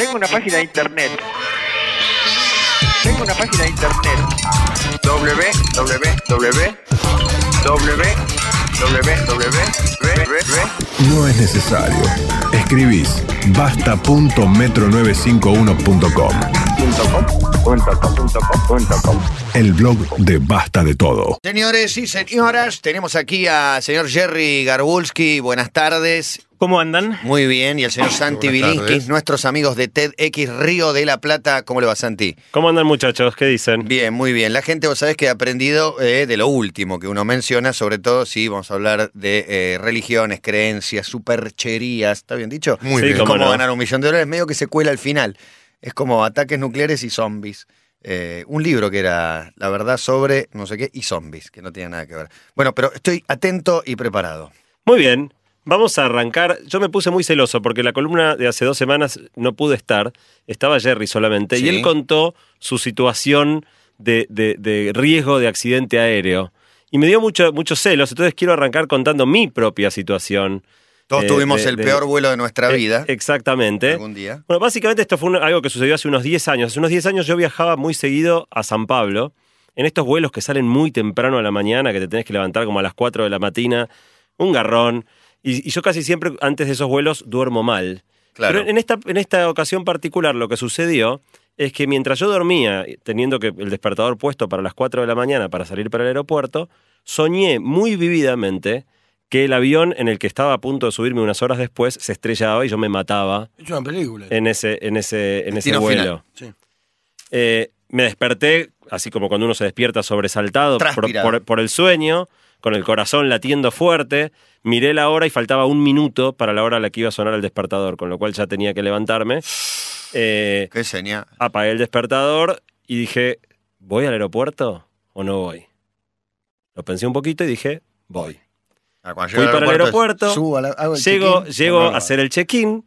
Tengo una página de internet. Tengo una página de internet. www. No es necesario. Escribís basta.metro95uno.com. El blog de Basta de Todo. Señores y señoras, tenemos aquí al señor Jerry Garbulski. Buenas tardes. ¿Cómo andan? Muy bien. Y el señor Santi tardes. nuestros amigos de TEDx Río de la Plata. ¿Cómo le va, Santi? ¿Cómo andan muchachos? ¿Qué dicen? Bien, muy bien. La gente, vos sabés que ha aprendido eh, de lo último que uno menciona, sobre todo si vamos a hablar de eh, religiones, creencias, supercherías. ¿Está bien dicho? Muy Sí, bien. cómo no. ganar un millón de dólares, medio que se cuela al final. Es como ataques nucleares y zombies. Eh, un libro que era La verdad sobre no sé qué y zombies, que no tiene nada que ver. Bueno, pero estoy atento y preparado. Muy bien. Vamos a arrancar. Yo me puse muy celoso porque la columna de hace dos semanas no pude estar. Estaba Jerry solamente. Sí. Y él contó su situación de, de- de riesgo de accidente aéreo. Y me dio mucho, muchos celos. Entonces quiero arrancar contando mi propia situación. Todos Eh, tuvimos de- el peor vuelo de nuestra Eh, vida Exactamente. algún día. Bueno, básicamente esto fue algo que sucedió hace unos 10 años. Hace unos 10 años yo viajaba muy seguido a San Pablo, en estos vuelos que salen muy temprano a la mañana, que te tenés que levantar como a las 4 de la mañana, un garrón. Y, y yo casi siempre antes de esos vuelos duermo mal. Claro. Pero en esta, en esta ocasión particular lo que sucedió es que mientras yo dormía, teniendo que el despertador puesto para las 4 de la mañana para salir para el aeropuerto, soñé muy vividamente que el avión en el que estaba a punto de subirme unas horas después se estrellaba y yo me mataba una película. en ese, en ese, en ese vuelo. Sí. Eh, me desperté, así como cuando uno se despierta sobresaltado por, Transpirado. por- por el sueño, con el corazón latiendo fuerte. Miré la hora y faltaba un minuto para la hora a la que iba a sonar el despertador, con lo cual ya tenía que levantarme. Eh, Qué señal. apagué el despertador y dije, ¿voy al aeropuerto o no voy? Lo pensé un poquito y dije, voy. Ah, Fui para el aeropuerto, subo a la- hago el Llego, llego no, a no, hacer el check-in,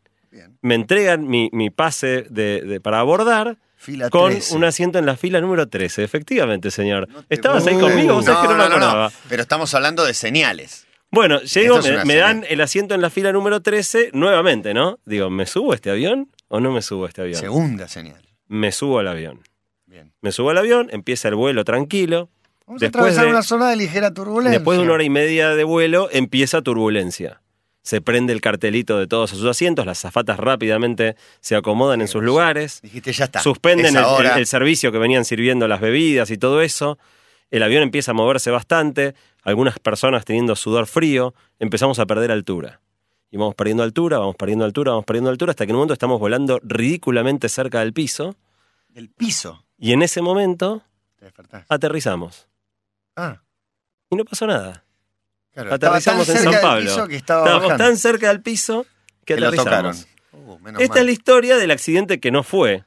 me entregan mi, mi pase de, de- para abordar Fila con 13. un asiento en la fila número 13. Efectivamente, señor. No ¿Estabas ahí conmigo? ¿Vos sabés que no, me acordaba? Pero estamos hablando de señales. Bueno, llego, me, dan el asiento en la fila número 13 nuevamente, ¿no? Digo, ¿me subo a este avión o no me subo a este avión? Segunda señal. Me subo al avión. Bien. Me subo al avión, empieza el vuelo tranquilo. Vamos Después a atravesar de- una zona de ligera turbulencia. Después de una hora y media de vuelo, empieza turbulencia. Se prende el cartelito de todos sus asientos, las zafatas rápidamente se acomodan en sus lugares. Dijiste, ya está. Suspenden el, ahora. el- el servicio que venían sirviendo las bebidas y todo eso. El avión empieza a moverse bastante, algunas personas teniendo sudor frío, empezamos a perder altura. Y vamos perdiendo altura, vamos perdiendo altura, vamos perdiendo altura, hasta que en un momento estamos volando ridículamente cerca del piso. Del piso. Y en ese momento Te aterrizamos. Ah, Y no pasó nada. Claro. Aterrizamos en San Pablo. piso que estaba Estábamos bajando. tan cerca del piso que, que lo aterrizamos. tocaron. Uh, Esta mal. es la historia del accidente que no fue.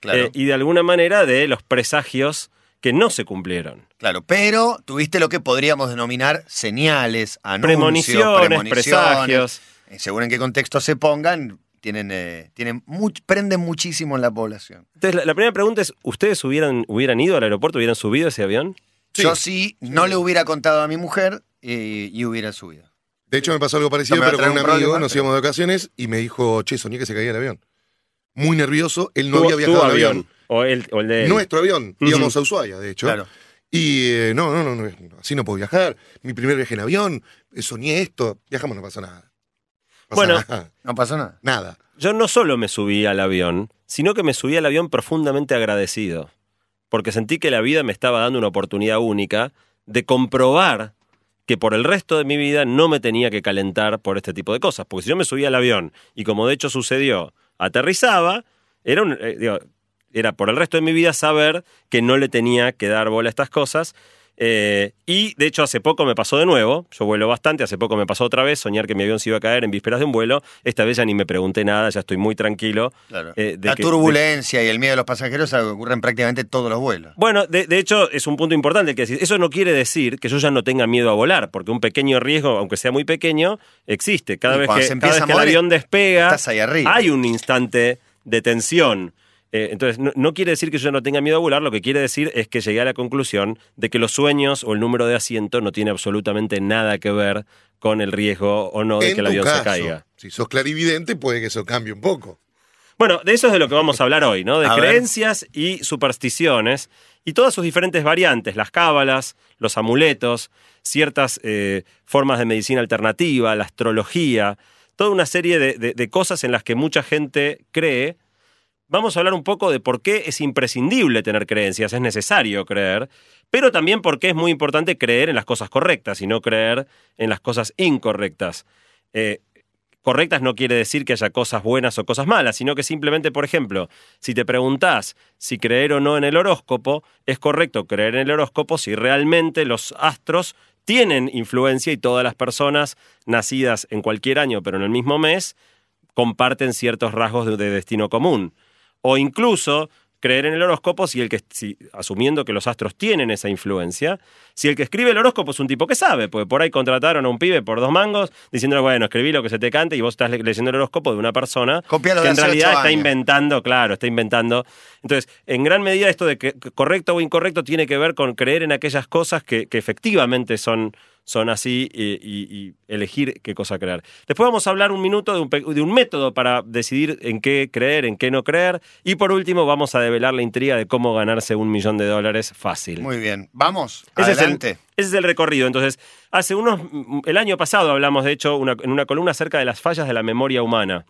Claro, eh, y de alguna manera de los presagios que no se cumplieron. claro. Pero tuviste lo que podríamos denominar señales, anuncios, Premoniciones, premoniciones. presagios. Según en qué contexto se pongan, tienen, eh, tienen much- prenden muchísimo en la población. Entonces, la, la primera pregunta es, ¿ustedes hubieran, hubieran ido al aeropuerto, hubieran subido ese avión? Sí. Yo sí, no le hubiera contado a mi mujer eh, y hubiera subido. De hecho, me pasó algo parecido, No pero con un amigo. problema, Nos íbamos de vacaciones y me dijo, che, soñé que se caía el avión. Muy nervioso. Él no había viajado en avión. O el, o el de él. Nuestro avión. Ujú. Íbamos a Ushuaia, de hecho. Claro. Y eh, no, no, no, no, así no puedo viajar. Mi primer viaje en avión, eh, soñé esto. Viajamos, no pasó nada. Pasa Bueno. nada. No pasó nada. Nada. Yo no solo me subí al avión, sino que me subí al avión profundamente agradecido. Porque sentí que la vida me estaba dando una oportunidad única de comprobar que por el resto de mi vida no me tenía que calentar por este tipo de cosas. Porque si yo me subía al avión y como de hecho sucedió, aterrizaba, era, un, eh, era por el resto de mi vida saber que no le tenía que dar bola a estas cosas. Eh, y de hecho hace poco me pasó de nuevo, yo vuelo bastante, hace poco me pasó otra vez, soñar que mi avión se iba a caer en vísperas de un vuelo, esta vez ya ni me pregunté nada, ya estoy muy tranquilo. Claro. eh, de la que- turbulencia y el miedo de los pasajeros es algo que ocurre en prácticamente todos los vuelos. Bueno, de, de hecho es un punto importante que decir. Eso no quiere decir que yo ya no tenga miedo a volar, porque un pequeño riesgo, aunque sea muy pequeño, existe. Cada Y vez que, se cada empieza vez a que el avión despega, estás ahí arriba. hay un instante de tensión. Eh, entonces, no, no quiere decir que yo no tenga miedo a volar, lo que quiere decir es que llegué a la conclusión de que los sueños o el número de asiento no tiene absolutamente nada que ver con el riesgo o no de en que el avión caso, se caiga. si sos clarividente, puede que eso cambie un poco. Bueno, de eso es de lo que vamos a hablar hoy, ¿no? De A ver. creencias y supersticiones y todas sus diferentes variantes, las cábalas, los amuletos, ciertas eh, formas de medicina alternativa, la astrología, toda una serie de, de- de cosas en las que mucha gente cree. Vamos a hablar un poco de por qué es imprescindible tener creencias, es necesario creer, pero también por qué es muy importante creer en las cosas correctas y no creer en las cosas incorrectas. Eh, correctas no quiere decir que haya cosas buenas o cosas malas, sino que simplemente, por ejemplo, si te preguntás si creer o no en el horóscopo, es correcto creer en el horóscopo si realmente los astros tienen influencia y todas las personas nacidas en cualquier año, pero en el mismo mes, comparten ciertos rasgos de, de destino común. O incluso creer en el horóscopo si el que, si- asumiendo que los astros tienen esa influencia, si el que escribe el horóscopo es un tipo que sabe, porque por ahí contrataron a un pibe por dos mangos diciéndole, bueno, escribí lo que se te cante y vos estás le- leyendo el horóscopo de una persona Copialo que en realidad está inventando, claro, está inventando. Entonces, en gran medida esto de que que correcto o incorrecto tiene que ver con creer en aquellas cosas que, que efectivamente son, son así y, y- y elegir qué cosa creer. Después vamos a hablar un minuto de un, pe- de un método para decidir en qué creer, en qué no creer. Y por último vamos a develar la intriga de cómo ganarse un millón de dólares fácil. Muy bien. Vamos, Ese es, el, adelante. ese es el recorrido. Entonces, hace unos. El año pasado hablamos, de hecho, una- en una columna acerca de las fallas de la memoria humana.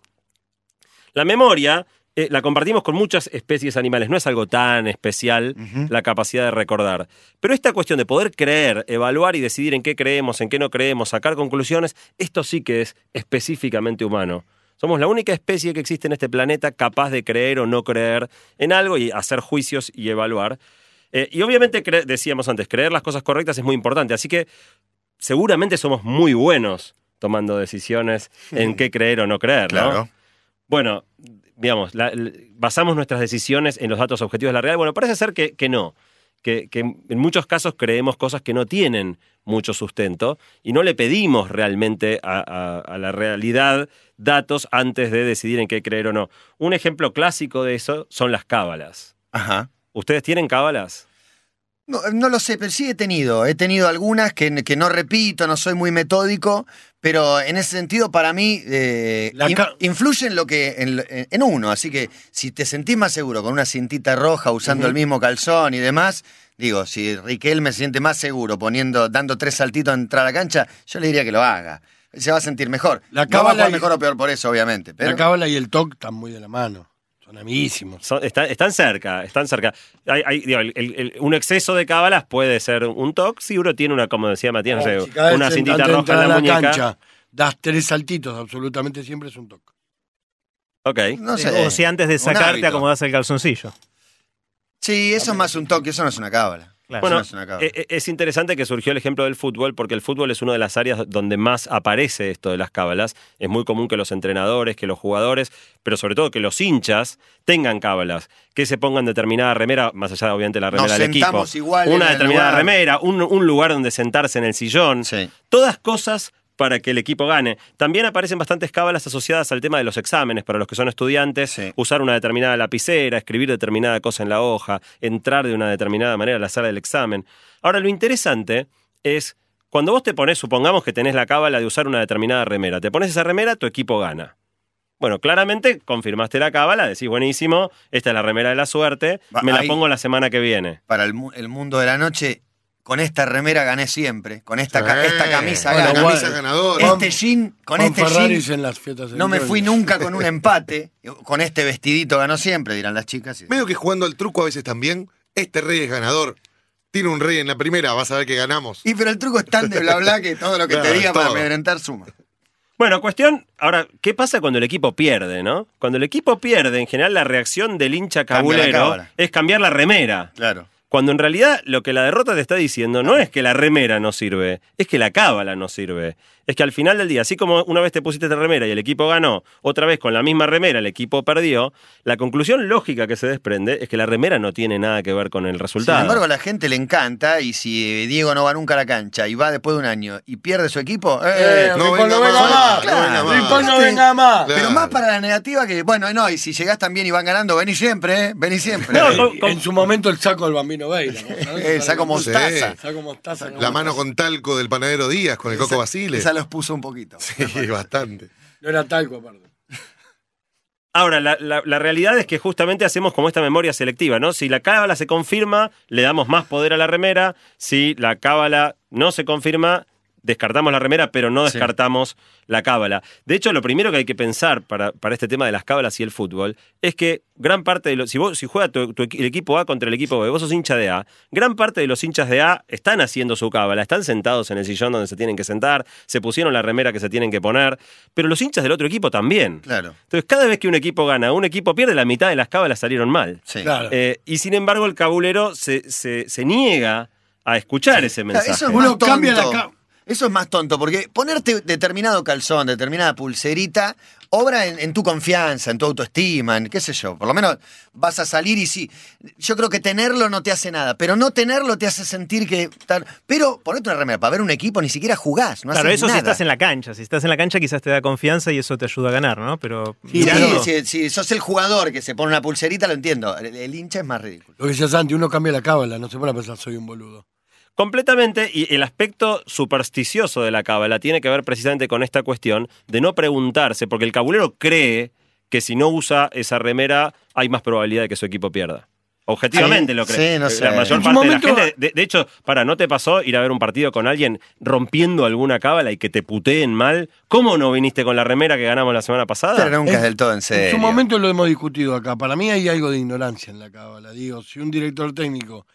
La memoria eh, la compartimos con muchas especies animales. No es algo tan especial la capacidad de recordar. Pero esta cuestión de poder creer, evaluar y decidir en qué creemos, en qué no creemos, sacar conclusiones, esto sí que es específicamente humano. Somos la única especie que existe en este planeta capaz de creer o no creer en algo y hacer juicios y evaluar. Eh, y obviamente, decíamos antes, creer las cosas correctas es muy importante. Así que seguramente somos muy buenos tomando decisiones en qué creer o no creer, ¿no? Claro. Bueno, digamos, la- basamos nuestras decisiones en los datos objetivos de la realidad. Bueno, parece ser que, que no. Que, que en muchos casos creemos cosas que no tienen mucho sustento y no le pedimos realmente a, a- a la realidad datos antes de decidir en qué creer o no. Un ejemplo clásico de eso son las cábalas. Ajá. ¿Ustedes tienen cábalas? No, no lo sé, pero sí he tenido. He tenido algunas que, que no repito, no soy muy metódico, pero en ese sentido para mí eh, in- influye en, lo que, en, en uno. Así que si te sentís más seguro con una cintita roja, usando el mismo calzón y demás, digo, si Riquelme se siente más seguro poniendo, dando tres saltitos a entrar a la cancha, yo le diría que lo haga. Se va a sentir mejor. La no va a cábala y- mejor o peor por eso, obviamente. Pero La cábala y el TOC están muy de la mano. Son amiguísimos. Son- está- están cerca, están cerca. Hay- hay- digo, el- el- el- un exceso de cábalas puede ser un toque si uno tiene una, como decía Matías, no sé, Oh, Si una cintita roja en la muñeca. cancha das tres saltitos, absolutamente siempre es un TOC. Ok. no Sí, sé. o si antes de sacarte hábito. acomodas el calzoncillo. Sí, eso es más un toque, eso no es una cábala. Claro. Bueno, no es una cábala. e- e- es interesante que surgió el ejemplo del fútbol, porque el fútbol es una de las áreas donde más aparece esto de las cábalas. Es muy común que los entrenadores, que los jugadores, pero sobre todo que los hinchas tengan cábalas, que se pongan determinada remera, más allá de obviamente la Nos remera del equipo, sentamos igual una determinada lugar. remera, un, un lugar donde sentarse en el sillón, Sí. todas cosas para que el equipo gane. También aparecen bastantes cábalas asociadas al tema de los exámenes para los que son estudiantes, Sí. usar una determinada lapicera, escribir determinada cosa en la hoja, entrar de una determinada manera a la sala del examen. Ahora, lo interesante es cuando vos te pones, supongamos que tenés la cábala de usar una determinada remera, te pones esa remera, tu equipo gana. Bueno, claramente confirmaste la cábala, decís, buenísimo, esta es la remera de la suerte, me la ahí- pongo la semana que viene. para el mundo de la noche, con esta remera gané siempre. Con esta, ca- Sí. esta camisa Bueno, camisa ganadora. Este jean, con Juan este Ferraris jean, en las fiestas no me fui nunca con un empate. Con este vestidito ganó siempre, dirán las chicas. Medio que jugando al truco a veces también, este rey es ganador. Tiene un rey en la primera, vas a ver que ganamos. Y pero el truco es tan de bla bla que todo lo que te diga para amedrentar suma. Bueno, cuestión, ahora, ¿qué pasa cuando el equipo pierde, no? Cuando el equipo pierde, en general la reacción del hincha cabulero es cambiar la remera. Claro. Cuando en realidad lo que la derrota te está diciendo no es que la remera no sirve, es que la cábala no sirve. Es que al final del día, así como una vez te pusiste esta remera y el equipo ganó, otra vez con la misma remera el equipo perdió, la conclusión lógica que se desprende es que la remera no tiene nada que ver con el Sin resultado. embargo, a la gente le encanta y si Diego no va nunca a la cancha y va después de un año y pierde su equipo, Eh, eh, no venga no venga más, más. no venga más. Rincón no venga más. Claro. pero más para la negativa que, bueno, no, y si llegás también y van ganando, vení siempre, ¿eh? Vení siempre. No, Eh, con- con- En su momento el saco del bambino Veira. Eh, saco mostaza. Saco mostaza. ¿no? La mano con talco del panadero Díaz con el Coco Basile. Esa los puso un poquito. Sí, bastante. No era talco, aparte. Ahora, la, la- la realidad es que justamente hacemos como esta memoria selectiva, ¿no? Si la cábala se confirma, le damos más poder a la remera. Si la cábala no se confirma, descartamos la remera, pero no Sí. descartamos la cábala. De hecho, lo primero que hay que pensar para, para este tema de las cábalas y el fútbol es que gran parte de los. Si, vos, si juega tu- tu equi- el equipo A contra el equipo B, vos sos hincha de A, gran parte de los hinchas de A están haciendo su cábala, están sentados en el sillón donde se tienen que sentar, se pusieron la remera que se tienen que poner, pero los hinchas del otro equipo también. Claro. Entonces, cada vez que un equipo gana, un equipo pierde, la mitad de las cábalas salieron mal. Sí. Claro. Eh, y sin embargo, el cabulero se, se- se niega a escuchar ese mensaje. Eso es Uno tonto. cambia la Eso es más tonto, porque ponerte determinado calzón, determinada pulserita, obra en, en tu confianza, en tu autoestima, en qué sé yo. Por lo menos vas a salir y sí. Yo creo que tenerlo no te hace nada, pero no tenerlo te hace sentir que. tal- Pero ponerte una remera para ver un equipo, ni siquiera jugás. No Claro, haces eso si nada. estás en la cancha. Si estás en la cancha quizás te da confianza y eso te ayuda a ganar, ¿no? Pero Sí, si, si sos el jugador que se pone una pulserita, lo entiendo. El, el hincha es más ridículo. Lo que decía Santi, uno cambia la cábala, no se pone a pensar soy un boludo. Completamente, y el aspecto supersticioso de la cábala tiene que ver precisamente con esta cuestión de no preguntarse, porque el cabulero cree que si no usa esa remera hay más probabilidad de que su equipo pierda. Objetivamente Sí, lo cree. sí, no sé. La mayor parte momento- de la gente. De, de hecho, para, ¿no te pasó ir a ver un partido con alguien rompiendo alguna cábala y que te puteen mal? ¿Cómo no viniste con la remera que ganamos la semana pasada? Pero nunca es Es- del todo en serio. En su momento lo hemos discutido acá. Para mí hay algo de ignorancia en la cábala. Digo, si un director técnico,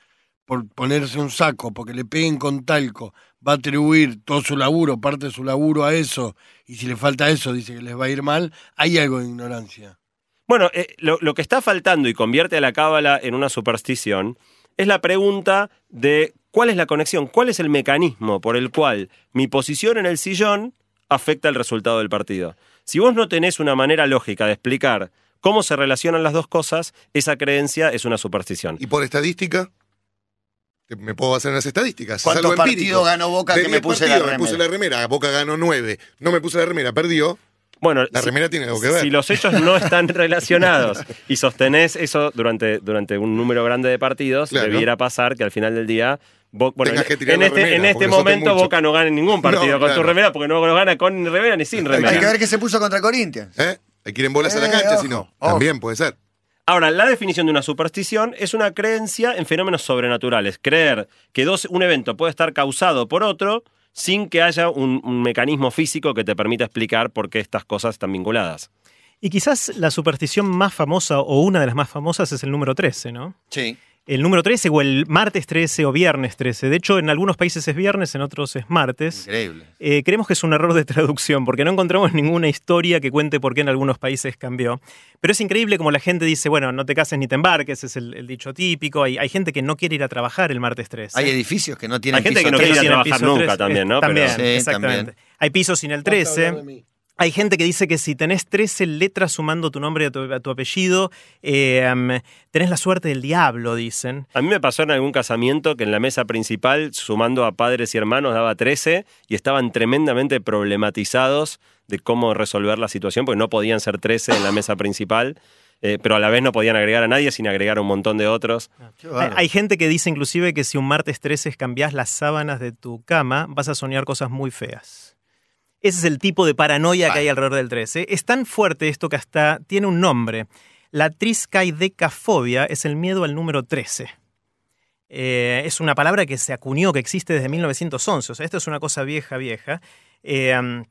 por ponerse un saco, porque le peguen con talco, va a atribuir todo su laburo, parte de su laburo a eso, y si le falta eso, dice que les va a ir mal, hay algo de ignorancia. Bueno, eh, lo, lo que está faltando y convierte a la cábala en una superstición es la pregunta de cuál es la conexión, cuál es el mecanismo por el cual mi posición en el sillón afecta el resultado del partido. Si vos no tenés una manera lógica de explicar cómo se relacionan las dos cosas, esa creencia es una superstición. Y por estadística, me puedo basar en las estadísticas. es ¿Cuántos empírico. partidos ganó Boca De que me 10 puse la remera? Me puse la remera, Boca ganó 9. No me puse la remera, perdió. Bueno, La si- remera tiene algo que ver. Si los hechos no están relacionados y sostenés eso durante, durante un número grande de partidos, Claro. debiera pasar que al final del día. Bueno, que en este, remera, en este momento. Boca no gana ningún partido No, con tu remera porque no lo gana con remera ni sin remera. Hay que ver qué se puso contra Corinthians. ¿Eh? Hay que ir en bolas a la Eh, cancha, si no. También puede ser. Ahora, la definición de una superstición es una creencia en fenómenos sobrenaturales. Creer que dos, un evento puede estar causado por otro sin que haya un, un mecanismo físico que te permita explicar por qué estas cosas están vinculadas. Y quizás la superstición más famosa o una de las más famosas es el número 13, ¿no? Sí. El número 13 o el martes 13 o viernes 13. De hecho, en algunos países es viernes, en otros es martes. Increíble. Eh, creemos que es un error de traducción porque no encontramos ninguna historia que cuente por qué en algunos países cambió. Pero es increíble como la gente dice, bueno, no te cases ni te embarques, es el, el dicho típico. Hay, hay gente que no quiere ir a trabajar el martes 13. Hay edificios que no tienen Hay gente piso que no quiere ir a trabajar nunca 13. también, ¿no? También, Pero- Sí, exactamente. también. Hay pisos sin el Basta hablar 13. Hay gente que dice que si tenés 13 letras sumando tu nombre a tu, a tu apellido, eh, tenés la suerte del diablo, dicen. A mí me pasó en algún casamiento que en la mesa principal, sumando a padres y hermanos, daba 13 y estaban tremendamente problematizados de cómo resolver la situación, porque no podían ser 13 en la mesa principal, eh, pero a la vez no podían agregar a nadie sin agregar a un montón de otros. Qué Hay, hay gente que dice inclusive que si un martes 13 cambiás las sábanas de tu cama, vas a soñar cosas muy feas. Ese es el tipo de paranoia que hay alrededor del 13. Es tan fuerte esto que hasta tiene un nombre. La triscaidecafobia es el miedo al número 13. Eh, es una palabra que se acuñó, que existe desde 1911. O sea, esto es una cosa vieja, vieja. Eh, um,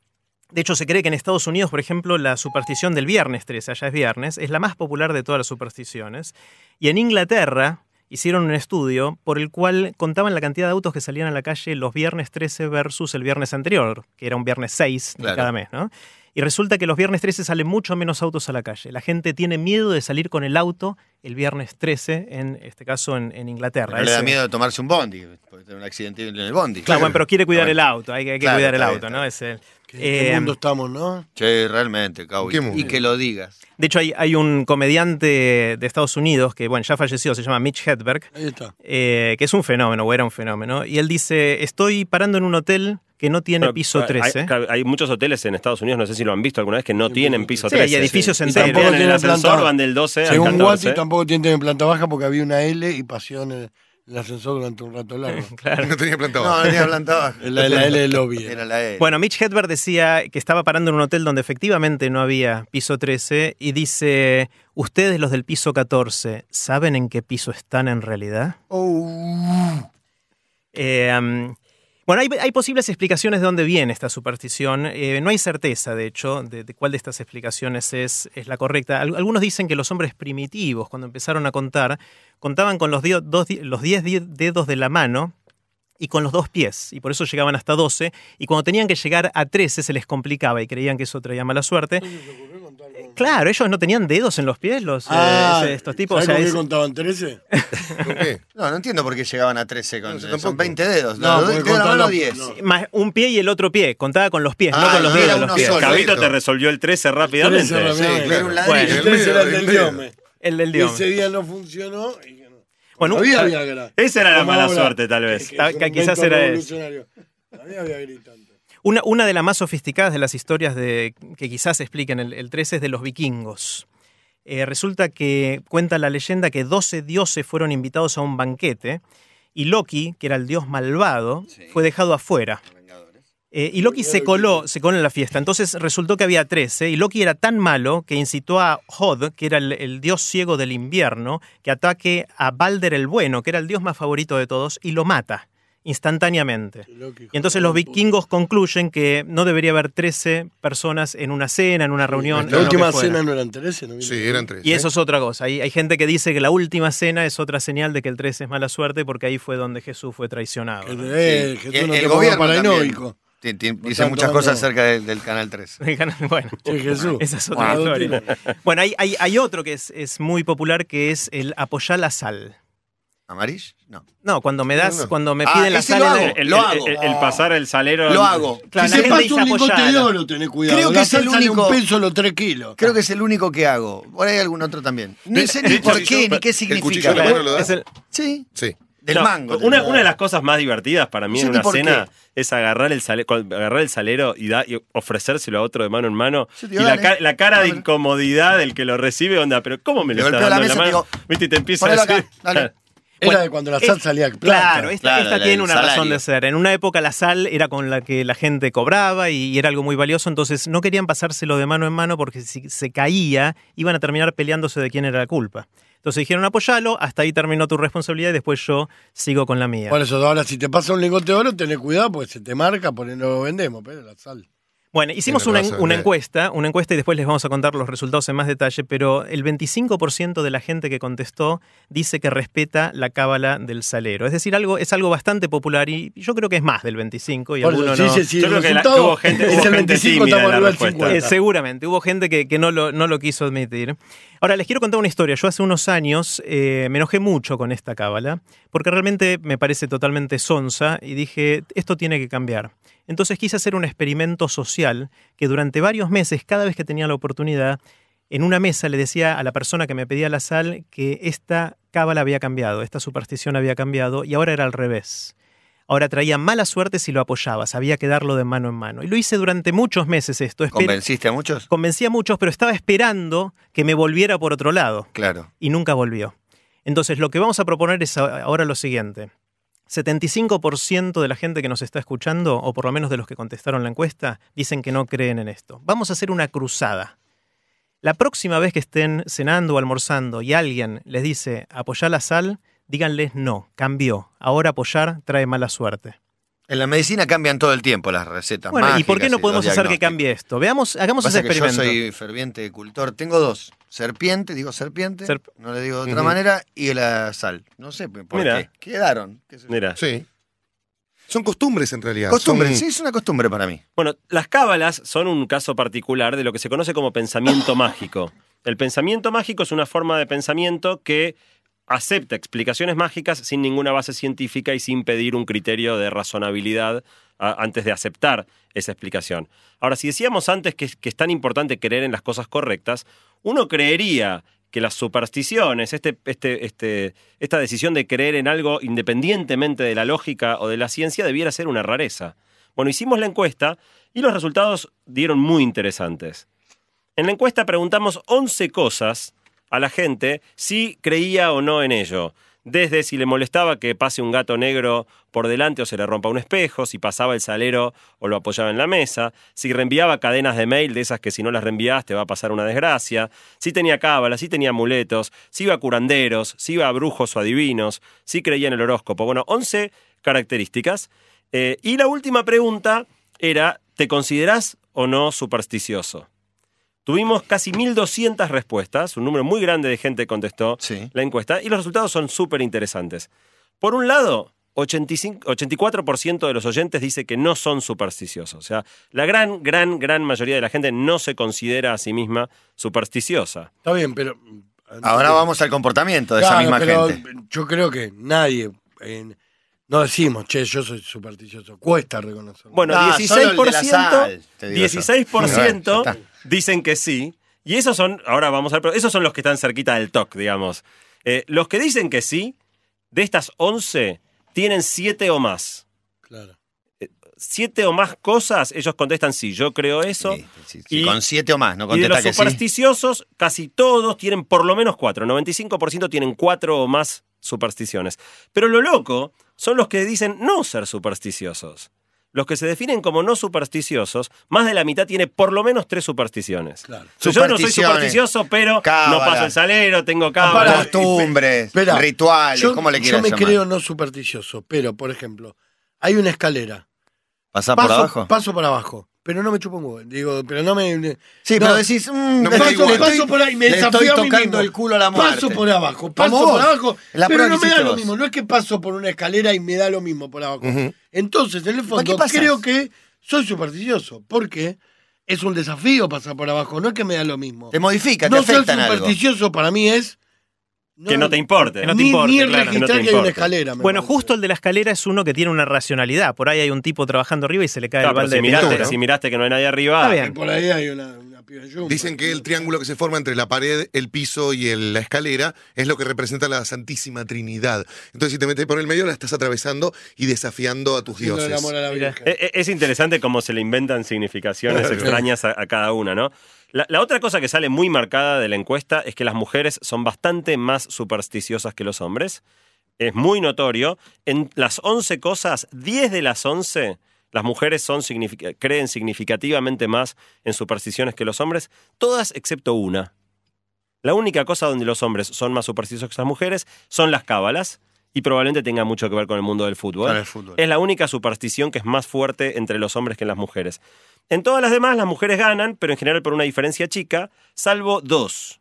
de hecho, se cree que en Estados Unidos, por ejemplo, la superstición del viernes 13, allá es viernes, es la más popular de todas las supersticiones. Y en Inglaterra hicieron un estudio por el cual contaban la cantidad de autos que salían a la calle los viernes 13 versus el viernes anterior, que era un viernes 6 de Claro. cada mes, ¿no? Y resulta que los viernes 13 salen mucho menos autos a la calle. La gente tiene miedo de salir con el auto el viernes 13, en este caso en, en Inglaterra. No le da miedo de tomarse un bondi, porque tiene un accidente en el bondi. Claro, bueno, pero quiere cuidar el auto, hay que, hay que Claro, cuidar el auto, ¿no? está Es el- ¿Qué, qué Eh, mundo estamos, no? Che, realmente. ¿Qué mundo? Y que lo digas. De hecho, hay, hay un comediante de Estados Unidos que, bueno, ya falleció, se llama Mitch Hedberg, Ahí está. eh, que es un fenómeno, o era un fenómeno, y él dice, estoy parando en un hotel que no tiene piso hay- 13. Hay, hay muchos hoteles en Estados Unidos, no sé si lo han visto alguna vez, que no tienen piso Sí, 13. hay edificios Y enteros. se Tampoco quedan en el tienen ascensor, planta- van del 12 al Según 14. Guati tampoco tienen planta baja porque había una L y pasó en el, el ascensor durante un rato largo. Claro. No tenía planta No, baja. no tenía planta baja. La, la L del lobby. Era la E. Bueno, Mitch Hedberg decía que estaba parando en un hotel donde efectivamente no había piso 13 y dice, ustedes los del piso 14, ¿saben en qué piso están en realidad? Oh. Eh, um, bueno, hay, posibles explicaciones de dónde viene esta superstición. Eh, no hay certeza, de hecho, de, cuál de estas explicaciones es, es la correcta. Al- algunos dicen que los hombres primitivos, cuando empezaron a contar, contaban con los 10 dos los 10 di- dedos de la mano y con los dos pies, y por eso llegaban hasta 12, y cuando tenían que llegar a 13 se les complicaba y creían que eso traía mala suerte. Eh, Claro, ellos no tenían dedos en los pies, los, eh, Ah, ese- estos tipos. ¿sabes o sea, con qué es- contaban 13? ¿Por qué? No, no entiendo por qué llegaban a 13 con No, son tampoco. 20 dedos. No, No, porque de la contaban mano los- 10. no. más un pie y el otro pie, contaba con los pies, no Ah, con los no, dedos los pies. Cabito te resolvió el 13 rápidamente. Trece rápidamente. Sí, claro. un ladrillo. Bueno, El El 13 era el del diome. El del dios. Ese día no funcionó. y que no. Bueno, Había Viagra. Esa era la mala suerte, tal vez. quizás era eso. Había Viagra tanto. Una, una de las más sofisticadas de las historias de, que quizás expliquen el, el 13 es de los vikingos. Eh, resulta que cuenta la leyenda que 12 dioses fueron invitados a un banquete y Loki, que era el dios malvado, Sí. fue dejado afuera. Eh, y Loki se coló, se coló en la fiesta. Entonces resultó que había 13 y Loki era tan malo que incitó a Hod, que era el, el dios ciego del invierno, que ataque a Balder el Bueno, que era el dios más favorito de todos, y lo mata instantáneamente. Y entonces los vikingos concluyen que no debería haber 13 personas en una cena, en una reunión. La última cena no eran 13, ¿no? Sí, eran tres. Y eso es otra cosa. Hay, hay gente que dice que la última cena es otra señal de que el 13 es mala suerte porque ahí fue donde Jesús fue traicionado. ¿no? eh, Sí. Jesús no el gobierno paranoico. Dice muchas cosas acerca del, del Canal 3. bueno, Che, Jesús. esa es otra Wow. historia. Bueno, hay, hay, hay otro que es, es muy popular que es el apoyar la sal. ¿Amarish? No. No, cuando me das, No, no. cuando me Ah, piden la ese sal. lo la- hago. El, Lo el- hago. el- el pasar el salero. Lo hago. Claro, si la se gente pasa un lingote de oro, tenés cuidado. Creo que La es el único- un peso los 3 kilos. Creo que es el único que hago. Por ahí algún otro también. Ni sé ni por qué, yo- ni qué el cuchillo significa. de la mano lo da. Es el- Sí, Sí. del No, mango. Una, una de las cosas más divertidas para mí No sé en una cena qué. es agarrar el, agarrar el salero y, da- y ofrecérselo a otro de mano en mano. Yo y la, ca- la cara de incomodidad del que lo recibe, onda, pero ¿cómo me lo está la dando la mesa mano? digo, Viste, y te empieza a decir. Era Bueno, de cuando la sal es- salía plata. Claro, esta, Claro, esta la- tiene una razón de ser. En una época la sal era con la que la gente cobraba y, y era algo muy valioso, entonces no querían pasárselo de mano en mano porque si se caía iban a terminar peleándose de quién era la culpa. Entonces dijeron apoyalo, hasta ahí terminó tu responsabilidad y después yo sigo con la mía. Por eso, ahora si te pasa un lingote de oro, tenés cuidado porque se te marca, por ahí no lo vendemos, pero la sal. Bueno, hicimos Sí, una, vender. encuesta, una encuesta y después les vamos a contar los resultados en más detalle, pero el 25% de la gente que contestó dice que respeta la cábala del salero. Es decir, algo, es algo bastante popular y yo creo que es más del 25 y Por eso, alguno si no. Yo el creo que la- resultado que hubo gente- es hubo el gente 25, tímida estamos en la arriba del respuesta. 50. Eh, seguramente, hubo gente que, que no, lo, no lo quiso admitir. Ahora, les quiero contar una historia. Yo hace unos años eh, me enojé mucho con esta cábala, porque realmente me parece totalmente sonsa y dije, esto tiene que cambiar. Entonces quise hacer un experimento social que durante varios meses, cada vez que tenía la oportunidad, en una mesa le decía a la persona que me pedía la sal que esta cábala había cambiado, esta superstición había cambiado y ahora era al revés. Ahora traía mala suerte si lo apoyabas, había que darlo de mano en mano. Y lo hice durante muchos meses esto. ¿Convenciste a muchos? convencí a muchos, pero estaba esperando que me volviera por otro lado Claro. y nunca volvió. Entonces, lo que vamos a proponer es ahora lo siguiente. 75% de la gente que nos está escuchando, o por lo menos de los que contestaron la encuesta, dicen que no creen en esto. Vamos a hacer una cruzada. La próxima vez que estén cenando o almorzando y alguien les dice apoyar la sal, díganles no, cambió. Ahora apoyar trae mala suerte. En la medicina cambian todo el tiempo las recetas. Bueno, ¿y por qué no podemos hacer que cambie esto? Veamos, hagamos ese que yo experimento. soy ferviente cultor. Tengo dos. Serpiente, digo serpiente, Serp- no le digo de otra manera, y la sal. No sé por Mira. qué. Quedaron. qué. Mira. Sí. Son costumbres en realidad. Costumbre, Son- sí, es una costumbre para mí. Bueno, las cábalas son un caso particular de lo que se conoce como pensamiento mágico. El pensamiento mágico es una forma de pensamiento que acepta explicaciones mágicas sin ninguna base científica y sin pedir un criterio de razonabilidad a- antes de aceptar esa explicación. Ahora, si decíamos antes que, es- que es tan importante creer en las cosas correctas, uno creería que las supersticiones, este, este, este, esta decisión de creer en algo independientemente de la lógica o de la ciencia debiera ser una rareza. Bueno, hicimos la encuesta y los resultados dieron muy interesantes. En la encuesta preguntamos 11 cosas a la gente si creía o no en ello. Desde si le molestaba que pase un gato negro por delante o se le rompa un espejo, si pasaba el salero o lo apoyaba en la mesa, si reenviaba cadenas de mail de esas que si no las reenvías te va a pasar una desgracia, si tenía cábalas, si tenía amuletos, si iba a curanderos, si iba a brujos o adivinos, si creía en el horóscopo. Bueno, 11 características. Eh, y la última pregunta era, ¿te considerás o no supersticioso? Tuvimos casi 1.200 respuestas, un número muy grande de gente contestó Sí. la encuesta y los resultados son súper interesantes. Por un lado, 85, 84% de los oyentes dice que no son supersticiosos. O sea, la gran, gran, gran mayoría de la gente no se considera a sí misma supersticiosa. Está bien, pero. Ahora vamos al comportamiento de Claro, esa misma pero gente. Yo creo que nadie. eh, no decimos, che, yo soy supersticioso. Cuesta reconocerlo. Bueno, No, solo el de la 16%, sal, te digo yo. 16% Bueno. Dicen que sí. Y esos son, ahora vamos a ver, esos son los que están cerquita del TOC, digamos. Eh, los que dicen que sí, de estas 11, tienen 7 o más. Claro. 7 o más cosas, ellos contestan sí, yo creo eso. Sí, sí, sí, Y- con siete o más, no Y de contesta los que sí. supersticiosos, casi todos tienen por lo menos cuatro. 95% tienen cuatro o más supersticiones. Pero lo loco son los que dicen no ser supersticiosos. Los que se definen como no supersticiosos, más de la mitad tiene por lo menos tres supersticiones. Claro. O sea, yo no soy supersticioso, pero no paso el salero, tengo Pará, cábala. Costumbres, Espera, rituales, yo, ¿cómo le yo quieras me llamar? creo no supersticioso, pero, por ejemplo, hay una escalera. ¿Pasá por Paso, abajo? paso por abajo. Pero no me chupo un huevo. Digo, pero no me. Sí, no, pero decís, mm, No me paso, paso por ahí, me le desafío estoy a mí tocando mismo. el culo a la muerte. Paso por abajo, paso por abajo. La pero no me da lo mismo. No es que paso por una escalera y me da lo mismo por abajo. Entonces, en el fondo, creo que soy supersticioso. Porque es un desafío pasar por abajo. No es que me da lo mismo. Te modifica, te no ser afecta en algo. supersticioso para mí es. Que no te importe. Que no te ni, importe, ni claro. registrar no te que hay una escalera. Bueno, parece. justo el de la escalera es uno que tiene una racionalidad. Por ahí hay un tipo trabajando arriba y se le cae Claro, el balde si, de miraste, pintura. si miraste que no hay nadie arriba, Está bien. Y por ahí hay una. Dicen que el triángulo que se forma entre la pared, el piso y el- la escalera es lo que representa la Santísima Trinidad. Entonces, si te metes por el medio, la estás atravesando y desafiando a tus dioses. a. E- e- Es interesante cómo se le inventan significaciones extrañas a, a cada una, ¿no? La, otra cosa que sale muy marcada de la encuesta es que las mujeres son bastante más supersticiosas que los hombres. Es muy notorio. En las 11 cosas, 10 de las 11, las mujeres creen significativamente más en supersticiones que los hombres, todas excepto una. La única cosa donde los hombres son más supersticiosos que las mujeres son las cábalas y probablemente tenga mucho que ver con el mundo del fútbol. Con el fútbol. Es la única superstición que es más fuerte entre los hombres que en las mujeres. En todas las demás, las mujeres ganan, pero en general por una diferencia chica, salvo dos.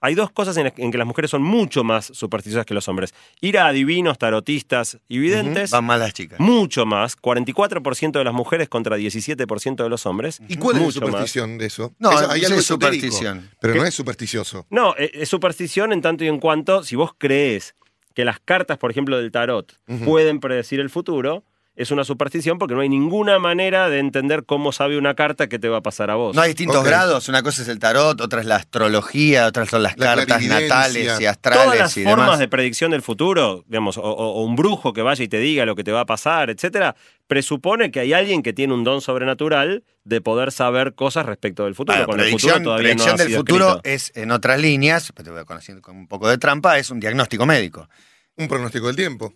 Hay dos cosas en, las- en que las mujeres son mucho más supersticiosas que los hombres. Ir a adivinos, tarotistas y videntes, Van más las chicas. mucho más. 44% de las mujeres contra 17% de los hombres. ¿Y cuál es la más. superstición de eso? No, eso hay algo es superstición. Pero ¿Qué? no es supersticioso. No, e- es superstición en tanto y en cuanto, si vos crees que las cartas, por ejemplo, del tarot pueden predecir el futuro, es una superstición porque no hay ninguna manera de entender cómo sabe una carta que te va a pasar a vos. No hay distintos grados, una cosa es el tarot, otra es la astrología, otras son las La cartas natales y astrales Todas las y formas demás. de predicción del futuro, digamos, o, o- o un brujo que vaya y te diga lo que te va a pasar, etcétera, presupone que hay alguien que tiene un don sobrenatural de poder saber cosas respecto del futuro. Bueno, el predicción, futuro todavía predicción del futuro escrito. es, en otras líneas, pero te voy conociendo con un poco de trampa, es un diagnóstico médico. Un pronóstico del tiempo.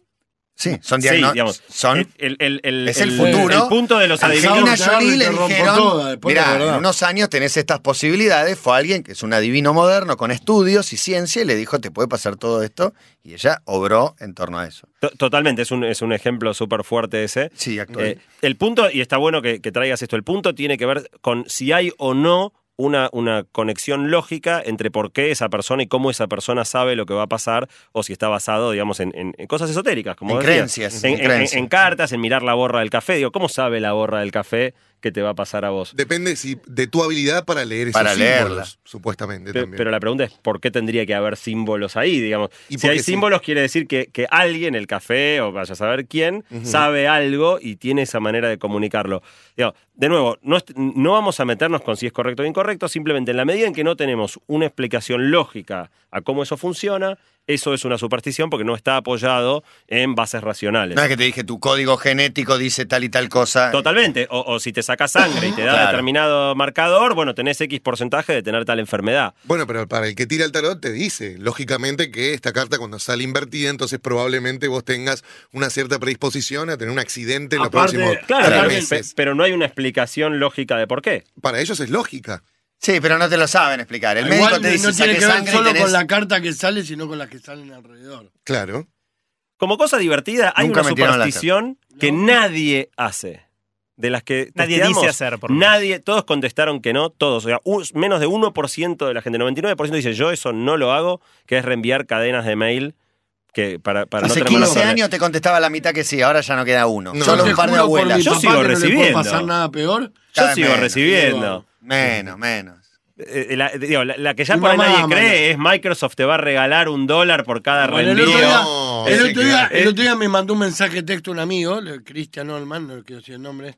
Sí, son Sí, diagnósticos. digamos, son el, el- el- es el el- futuro. El punto de los Angelina adivinos. Y Jolie le dijeron, mira, de verdad". en unos años tenés estas posibilidades, fue alguien que es un adivino moderno con estudios y ciencia y le dijo, te puede pasar todo esto, y ella obró en torno a eso. To- Totalmente, es un, es un ejemplo súper fuerte ese. Sí, actual. Eh, el punto, y está bueno que, que traigas esto, el punto tiene que ver con si hay o no una, una conexión lógica entre por qué esa persona y cómo esa persona sabe lo que va a pasar, o si está basado, digamos, en, en- en cosas esotéricas, como En creencias, En, en en- creencias. en cartas, en mirar la borra del café. Digo, ¿cómo sabe la borra del café que te va a pasar a vos? Depende si, de tu habilidad para leer esos Para símbolos, leerla. supuestamente también. Pero la pregunta es, ¿por qué tendría que haber símbolos ahí? Digamos, ¿Y si hay sí? símbolos, quiere decir que, que alguien, el café, o vaya a saber quién, sabe algo y tiene esa manera de comunicarlo. Digo, de nuevo, no, no vamos a meternos con si es correcto o incorrecto, simplemente en la medida en que no tenemos una explicación lógica a cómo eso funciona, eso es una superstición porque no está apoyado en bases racionales. no es que te dije, tu código genético dice tal y tal cosa. Totalmente. O, o si te sacás sangre y te da Claro. determinado marcador, bueno, tenés X porcentaje de tener tal enfermedad. Bueno, pero para el que tira el tarot te dice, lógicamente, que esta carta cuando sale invertida, entonces probablemente vos tengas una cierta predisposición a tener un accidente en los próximos Claro, tres claro, meses. pe- pero no hay una explicación lógica de por qué. Para ellos es lógica. Sí, pero no te lo saben explicar. El Igual médico te dice, no tiene que ver solo tenés... con la carta que sale, sino con las que salen alrededor. Claro. Como cosa divertida, hay Nunca una me tiraron la superstición que No. nadie hace. De las que Nadie testeamos, dice hacer, por lo menos. Nadie, todos contestaron que no, todos. O sea, un- menos de 1% de la gente, 99% dice yo eso no lo hago, que es reenviar cadenas de mail que para, para no Hace malos 15 problemas. años te contestaba la mitad que sí, ahora ya no queda uno. No, Solo un par de abuelas. Yo sigo que no recibiendo. pasar nada peor. Yo sigo menos, recibiendo. Menos, menos. Eh, la, digo, la- la que ya Mi por ahí nadie cree es Microsoft te va a regalar un dólar por cada Bueno, el otro día, No, el otro día- claro. el otro día me mandó un mensaje de texto un amigo, Cristian Olman, no quiero decir el nombre,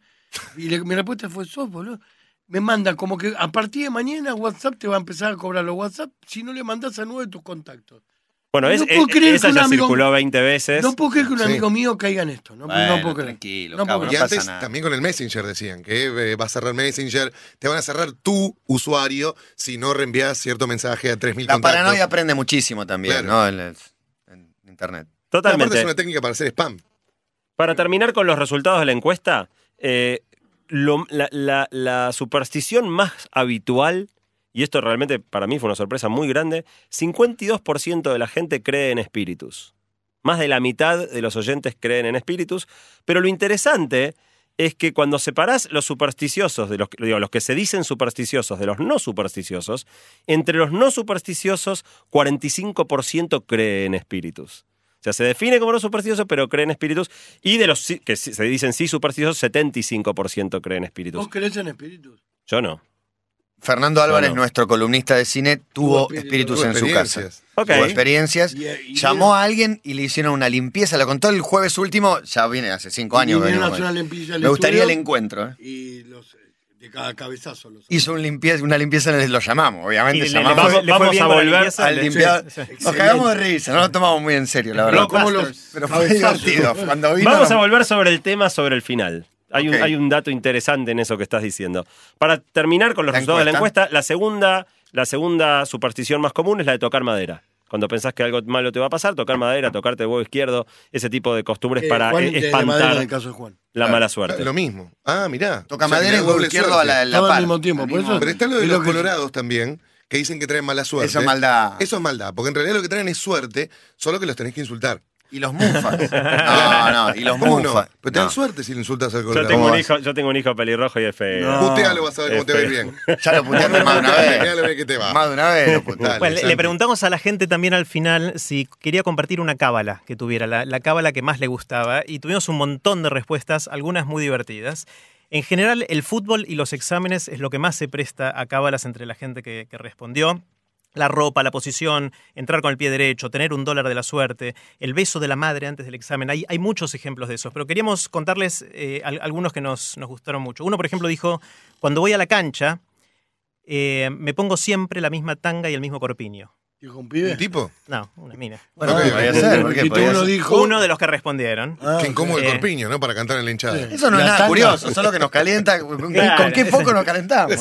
y le- mi respuesta fue, sos, boludo. Me manda como que a partir de mañana WhatsApp te va a empezar a cobrar los WhatsApp si no le mandás a nueve de tus contactos. Bueno, No es, puedo es- creer esa que un ya amigo- circuló 20 veces. No puedo creer que un Sí. amigo mío caiga en esto. No, no puedo creer. tranquilo, No puedo cabrón. Y creer. pasa antes nada. también con el Messenger decían que eh, va a cerrar Messenger, te van a cerrar tu usuario si no reenvías cierto mensaje a 3.000 La contactos. paranoia aprende muchísimo también, Claro. ¿no? En, el- en internet. No, aparte Totalmente. es una técnica para hacer spam. Para terminar con los resultados de la encuesta, eh, lo- la, la- la superstición más habitual, y esto realmente para mí fue una sorpresa muy grande, 52% de la gente cree en espíritus. Más de la mitad de los oyentes creen en espíritus, pero lo interesante es que cuando separás los supersticiosos, de los, que- digo, los que se dicen supersticiosos de los no supersticiosos, entre los no supersticiosos, 45% cree en espíritus. O sea, se define como no supersticioso, pero cree en espíritus. Y de los que se dicen sí supersticiosos, 75% creen en espíritus. ¿Vos crees en espíritus? Yo no. Fernando Álvarez, no. nuestro columnista de cine, tuvo Tuvo espíritus Tuvo en su casa. Tuvo experiencias. Y- y- Llamó a alguien y le hicieron una limpieza. Lo contó el jueves último, ya viene hace cinco años. venimos una limpieza Me gustaría el encuentro. ¿eh? Y los, de cada cabezazo los Hizo un limpieza, una limpieza, en el- lo llamamos, obviamente. Y le- le llamamos le vamos a volver al le- limpiador. sí, sí. Nos cagamos de risa, no lo tomamos muy en serio, la verdad. Pero como los Pero fue divertido. Cuando vino, Vamos a volver sobre el tema sobre el final. Hay, un, hay un dato interesante en eso que estás diciendo. Para terminar con los La resultados de la encuesta. la segunda, la segunda superstición más común es la de tocar madera. Cuando pensás que algo malo te va a pasar, tocar madera, tocarte el huevo izquierdo, ese tipo de costumbres Eh, para Juan eh, de- de madera en espantar el caso de Juan. la Claro. mala suerte. Lo mismo. Ah, mirá. Toca O sea, madera y huevo izquierdo suerte. a la, la Estaba al par. mismo tiempo, Al por mismo- eso- Pero está lo de Es los lo que- colorados también, que dicen que traen mala suerte. Eso es maldad. Eso es maldad, porque en realidad lo que traen es suerte, solo que los tenés que insultar. Y los mufas. No, no, y los ¿Cómo no? mufas. Pero te dan No. suerte si le insultas al Yo colorado. tengo, ¿Cómo un hijo, yo tengo un hijo pelirrojo y es feo. No. Putealo, vas a ver cómo te va a ir bien. Ya lo puteaste más de una vez. Lo bien que te va. Más de una vez lo puteaste. Dale, Bueno, le- preguntamos a la gente también al final si quería compartir una cábala que tuviera, la, la cábala que más le gustaba, y tuvimos un montón de respuestas, algunas muy divertidas. En general, el fútbol y los exámenes es lo que más se presta a cábalas entre la gente que, que respondió. La ropa, la posición, entrar con el pie derecho, tener un dólar de la suerte, el beso de la madre antes del examen. Hay, hay muchos ejemplos de esos, pero queríamos contarles eh, al- algunos que nos, nos gustaron mucho. Uno, por ejemplo, dijo, cuando voy a la cancha, eh, me pongo siempre la misma tanga y el mismo corpiño. Dijo un pibe. ¿Un tipo? No, una mina. Bueno, ok. ser, Y tú uno ser. dijo. Uno de los que respondieron. Ah, Qué incómodo el Eh. corpiño, ¿no? Para cantar en la hinchada. Sí. Eso no es La nada tanga. curioso, solo que nos calienta. ¿Con, qué- Claro. con qué poco nos calentamos?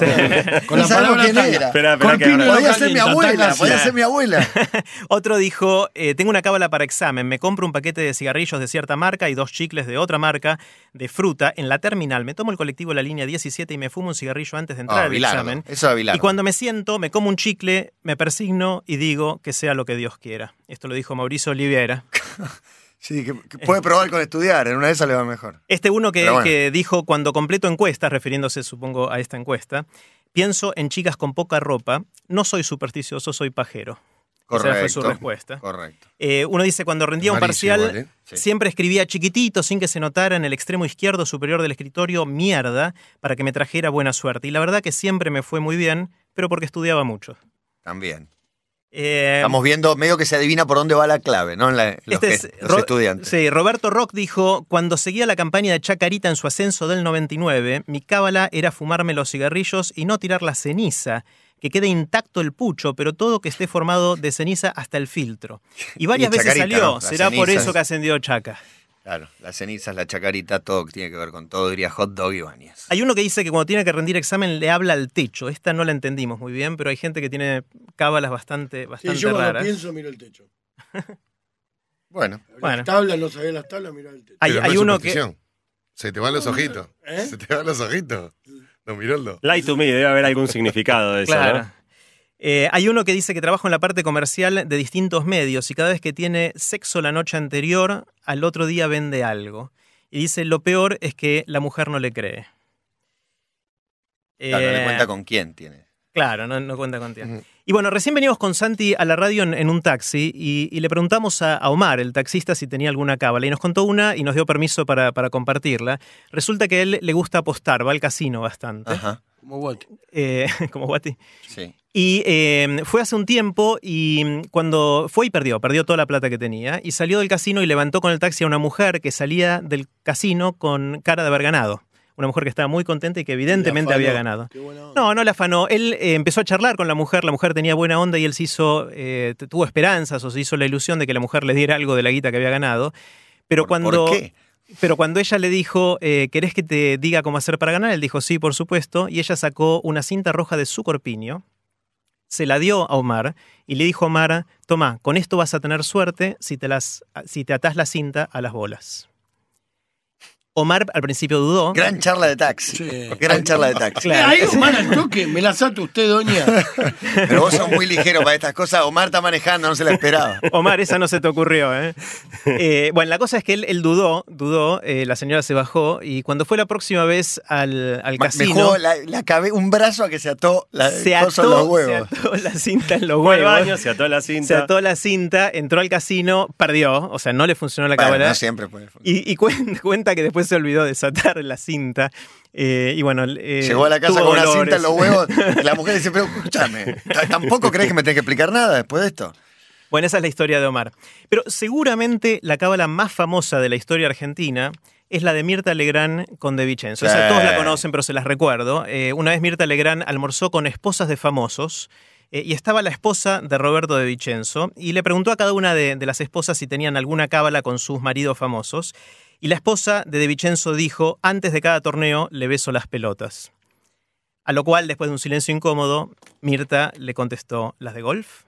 Con la palabra quién tanga. era. Espera, espera que Corpiño ahora- Podía ser mi calienta, abuela, tanga podía sí. ser mi abuela. Otro dijo, eh, tengo una cábala para examen, me compro un paquete de cigarrillos de cierta marca y dos chicles de otra marca de fruta en la terminal, me tomo el colectivo de la línea 17 y me fumo un cigarrillo antes de entrar Ah, al Bilardo. examen. Eso era Bilardo. Y cuando me siento, me como un chicle, me persigno y digo que sea lo que Dios quiera. Esto lo dijo Mauricio Oliveira. Sí, que, que puede probar con estudiar, en una de esas le va mejor. Este uno que, Pero bueno. que dijo cuando completo encuestas, refiriéndose supongo a esta encuesta, pienso en chicas con poca ropa, no soy supersticioso, soy pajero. Correcto. Esa fue su respuesta. Correcto. Eh, uno dice, cuando rendía un parcial, siempre escribía chiquitito, sin que se notara en el extremo izquierdo superior del escritorio, mierda, para que me trajera buena suerte. Y la verdad que siempre me fue muy bien, pero porque estudiaba mucho. También. Eh, Estamos viendo medio que se adivina por dónde va la clave, ¿no? La- los, este es los estudiantes. Sí, Roberto Rock dijo, cuando seguía la campaña de Chacarita en su ascenso del 99, mi cábala era fumarme los cigarrillos y no tirar la ceniza, que quede intacto el pucho, pero todo que esté formado de ceniza hasta el filtro. Y varias Y veces salió, será por eso que ascendió Chaca. Claro, las cenizas, la chacarita, todo que tiene que ver con todo, diría hot dog y bañas. Hay uno que dice que cuando tiene que rendir examen le habla al techo. Esta no la entendimos muy bien, pero hay gente que tiene cábalas bastante, Sí, bastante yo cuando pienso miro el techo. Bueno, Bueno. Las tablas, no sabía las tablas, miro el techo. Hay, uno que. superstición. Se te van los ojitos. ¿Eh? Se te van los ojitos. No, Miroldo. Lie to me, debe haber algún significado de eso, Claro. ¿no? Eh, hay uno que dice que trabaja en la parte comercial de distintos medios y cada vez que tiene sexo la noche anterior, al otro día vende algo. Y dice, lo peor es que la mujer no le cree. claro, no le Eh, cuenta con quién tiene. Claro, no, no cuenta con. Ujú. Y bueno, recién venimos con Santi a la radio en, en un taxi y, y le preguntamos a, a Omar, el taxista, si tenía alguna cábala. Y nos contó una y nos dio permiso para, para compartirla. Resulta que a él le gusta apostar, va al casino bastante, Ajá, Como Guati. eh, como Guati. sí. Y eh, fue hace un tiempo y mm, cuando fue y perdió, perdió toda la plata que tenía y salió del casino y levantó con el taxi a una mujer que salía del casino con cara de haber ganado. Una mujer que estaba muy contenta y que evidentemente había ganado. No, no le afanó. Él eh, empezó a charlar con la mujer, la mujer tenía buena onda y él se hizo, eh, tuvo esperanzas o se hizo la ilusión de que la mujer le diera algo de la guita que había ganado. Pero ¿Por- cuando, ¿Por qué? pero cuando ella le dijo, eh, ¿querés que te diga cómo hacer para ganar? Él dijo, sí, por supuesto. Y ella sacó una cinta roja de su corpiño, se la dio a Omar y le dijo a Omar, toma, con esto vas a tener suerte si te, las, si te atás la cinta a las bolas. Omar al principio dudó. Gran charla de taxi. Sí. Gran charla de taxi. Eh, ahí, Omar, al toque, me la sato usted, doña. Pero vos sos muy ligero para estas cosas. Omar está manejando, no se la esperaba. Omar, esa no se te ocurrió, ¿eh? Eh, bueno, la cosa es que él, él dudó, dudó, eh, la señora se bajó y cuando fue la próxima vez al, al Me casino, jugó la, la cabe- un brazo a que se ató la, se coso en los ató, se huevos. ató la cinta en los Fue huevos. baño, se ató la cinta. Se ató la cinta, entró al casino, perdió, o sea, no le funcionó la Bueno, cámara. no siempre puede funcionar. y, y cuen- cuenta que después se olvidó de desatar la cinta. eh, y bueno, eh, Llegó a la casa con una cinta en los huevos la mujer dice, pero escúchame, ¿t- ¿tampoco crees que me tenés que explicar nada después de esto? Bueno, esa es la historia de Omar. Pero seguramente la cábala más famosa de la historia argentina es la de Mirta Legrand con De Vicenzo. Esa Sí. todos la conocen, pero se las recuerdo. Eh, una vez Mirta Legrand almorzó con esposas de famosos y estaba la esposa de Roberto De Vicenzo y le preguntó a cada una de, de las esposas si tenían alguna cábala con sus maridos famosos. Y la esposa de De Vicenzo dijo, antes de cada torneo le beso las pelotas. A lo cual, después de un silencio incómodo, Mirta le contestó, ¿las de golf?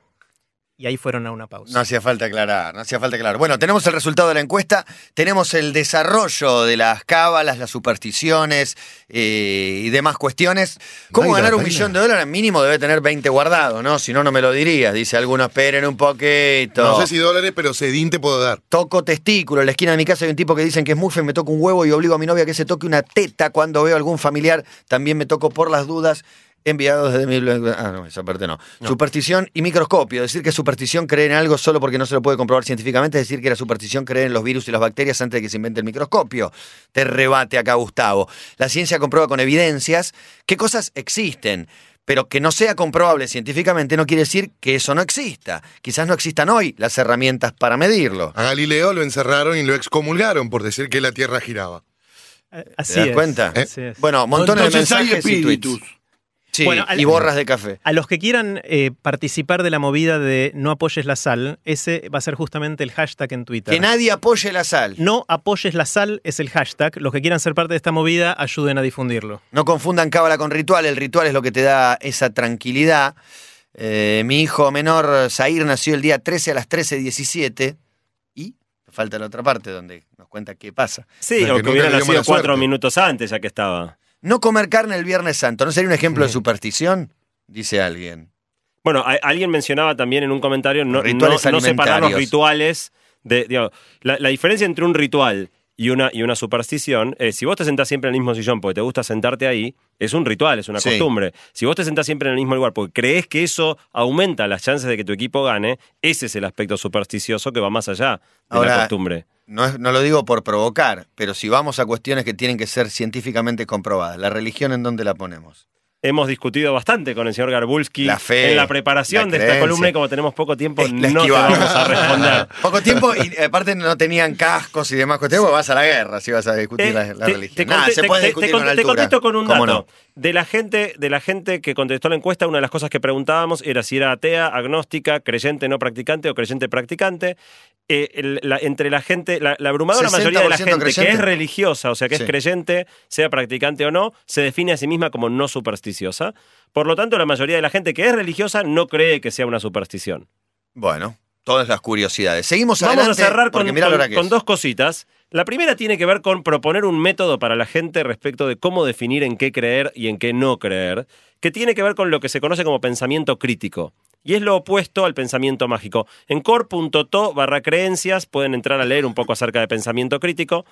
Y ahí fueron a una pausa. No hacía falta aclarar, no hacía falta aclarar. Bueno, tenemos el resultado de la encuesta, tenemos el desarrollo de las cábalas, las supersticiones eh, y demás cuestiones. ¿Cómo Baila, ganar un baila. millón de dólares? Mínimo debe tener 20 guardados, ¿no? Si no, no me lo dirías. Dice algunos, esperen un poquito. No sé si dólares, pero sedín te puedo dar. Toco testículo. En la esquina de mi casa hay un tipo que dicen que es mufe, me toco un huevo y obligo a mi novia a que se toque una teta cuando veo algún familiar. También me toco por las dudas. Enviados desde mi... Ah, no, esa parte no. Superstición y microscopio. Decir que superstición cree en algo solo porque no se lo puede comprobar científicamente es decir que la superstición cree en los virus y las bacterias antes de que se invente el microscopio. Te rebate acá Gustavo. La ciencia comprueba con evidencias qué cosas existen. Pero que no sea comprobable científicamente no quiere decir que eso no exista. Quizás no existan hoy las herramientas para medirlo. A Galileo lo encerraron y lo excomulgaron por decir que la Tierra giraba. Así ¿Te das es, cuenta? así es. Bueno, montones Entonces de hay mensajes y espíritus. tweets. Sí, Bueno, al- y borras de café. A los que quieran eh, participar de la movida de no apoyes la sal, ese va a ser justamente el hashtag en Twitter. Que nadie apoye la sal. No apoyes la sal es el hashtag. Los que quieran ser parte de esta movida, ayuden a difundirlo. No confundan cábala con ritual. El ritual es lo que te da esa tranquilidad. Eh, mi hijo menor, Zair, nació el día 13 a las 13.17. Y falta la otra parte donde nos cuenta qué pasa. Sí, o que que nunca hubiera nacido cuatro suerte. minutos antes, ya que estaba. No comer carne el Viernes Santo. ¿No sería un ejemplo de superstición? Dice alguien. Bueno, a- alguien mencionaba también en un comentario no, Rituales no- no separar los rituales. De, digo, la, la diferencia entre un ritual y una, y una superstición es, si vos te sentás siempre en el mismo sillón porque te gusta sentarte ahí, es un ritual, es una Sí. costumbre. Si vos te sentás siempre en el mismo lugar porque crees que eso aumenta las chances de que tu equipo gane, ese es el aspecto supersticioso que va más allá de Ahora, la costumbre. No, es- no lo digo por provocar, pero si vamos a cuestiones que tienen que ser científicamente comprobadas, ¿la religión en dónde la ponemos? Hemos discutido bastante con el señor Garbulski La fe, en la preparación la de esta columna y como tenemos poco tiempo, Es- no te vamos a responder. Poco tiempo y eh, aparte no tenían cascos y demás cuestiones, vas a la guerra si vas a discutir Te- la, la te- religión. te se puede discutir con conte- te altura. contesto con un ¿Cómo dato. no? De la gente, de la gente que contestó la encuesta, una de las cosas que preguntábamos era si era atea, agnóstica, creyente no practicante o creyente practicante. Eh, el- la- entre la gente, la, la abrumadora 60% mayoría de la gente que es religiosa, o sea, que Sí. es creyente, sea practicante o no, se define a sí misma como no supersticiosa. Por lo tanto, la mayoría de la gente que es religiosa no cree que sea una superstición. Bueno, todas las curiosidades. Seguimos Vamos adelante. a cerrar con, dos cositas. La primera tiene que ver con proponer un método para la gente respecto de cómo definir en qué creer y en qué no creer, que tiene que ver con lo que se conoce como pensamiento crítico. Y es lo opuesto al pensamiento mágico. En core.to barra creencias pueden entrar a leer un poco acerca de pensamiento crítico.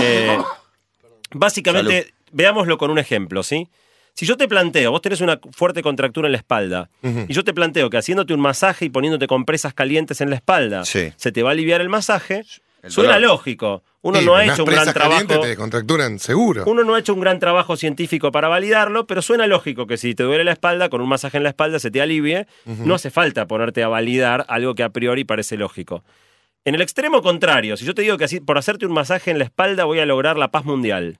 Eh, básicamente, veámoslo con un ejemplo, ¿sí? Si yo te planteo, vos tenés una fuerte contractura en la espalda, y yo te planteo que haciéndote un masaje y poniéndote compresas calientes en la espalda, Sí. se te va a aliviar el masaje, El suena dolor. lógico. Uno Sí, no ha hecho un gran trabajo. te contracturan seguro. Uno no ha hecho un gran trabajo científico para validarlo, pero suena lógico que si te duele la espalda, con un masaje en la espalda se te alivie. No hace falta ponerte a validar algo que a priori parece lógico. En el extremo contrario, si yo te digo que así, por hacerte un masaje en la espalda voy a lograr la paz mundial.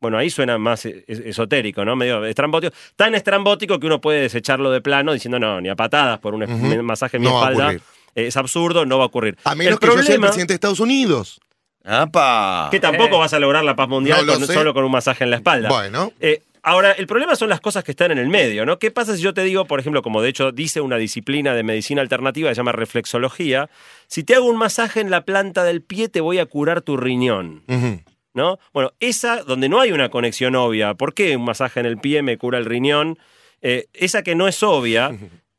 Bueno, ahí suena más e- es- esotérico, ¿no? Medio estrambótico. Tan estrambótico que uno puede desecharlo de plano diciendo, no, ni a patadas por un masaje en mi No va a espalda. Es absurdo, no va a ocurrir. A menos el que yo sea el problema, presidente de Estados Unidos. ¡Apa! que tampoco vas a lograr la paz mundial No con- solo con un masaje en la espalda. Bueno, Eh, ahora, el problema son las cosas que están en el medio, ¿no? ¿Qué pasa si yo te digo, por ejemplo, como de hecho dice una disciplina de medicina alternativa que se llama reflexología, si te hago un masaje en la planta del pie te voy a curar tu riñón. ¿no? Bueno, esa donde no hay una conexión obvia, ¿por qué un masaje en el pie me cura el riñón? Eh, esa que no es obvia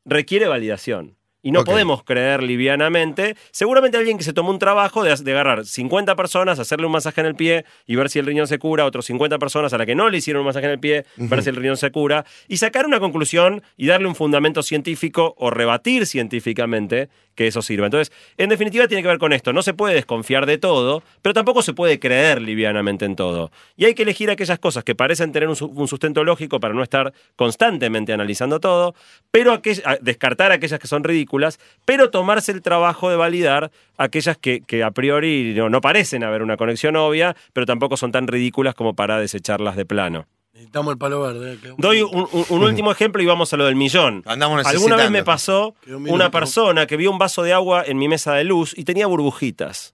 requiere validación. Y no podemos creer livianamente. Seguramente alguien que se tomó un trabajo de, de agarrar 50 personas, hacerle un masaje en el pie y ver si el riñón se cura, otros 50 personas a la que no le hicieron un masaje en el pie, ver si el riñón se cura, y sacar una conclusión y darle un fundamento científico o rebatir científicamente que eso sirva. Entonces, en definitiva, tiene que ver con esto. No se puede desconfiar de todo, pero tampoco se puede creer livianamente en todo. Y hay que elegir aquellas cosas que parecen tener un, su- un sustento lógico para no estar constantemente analizando todo, pero descartar aquellas que son ridículas, pero tomarse el trabajo de validar aquellas que, que a priori no, no parecen haber una conexión obvia, pero tampoco son tan ridículas como para desecharlas de plano. Necesitamos el palo verde. eh, que- Doy un, un- un último ejemplo y vamos a lo del millón. Andamos Alguna vez me pasó una persona que vio un vaso de agua en mi mesa de luz y tenía burbujitas.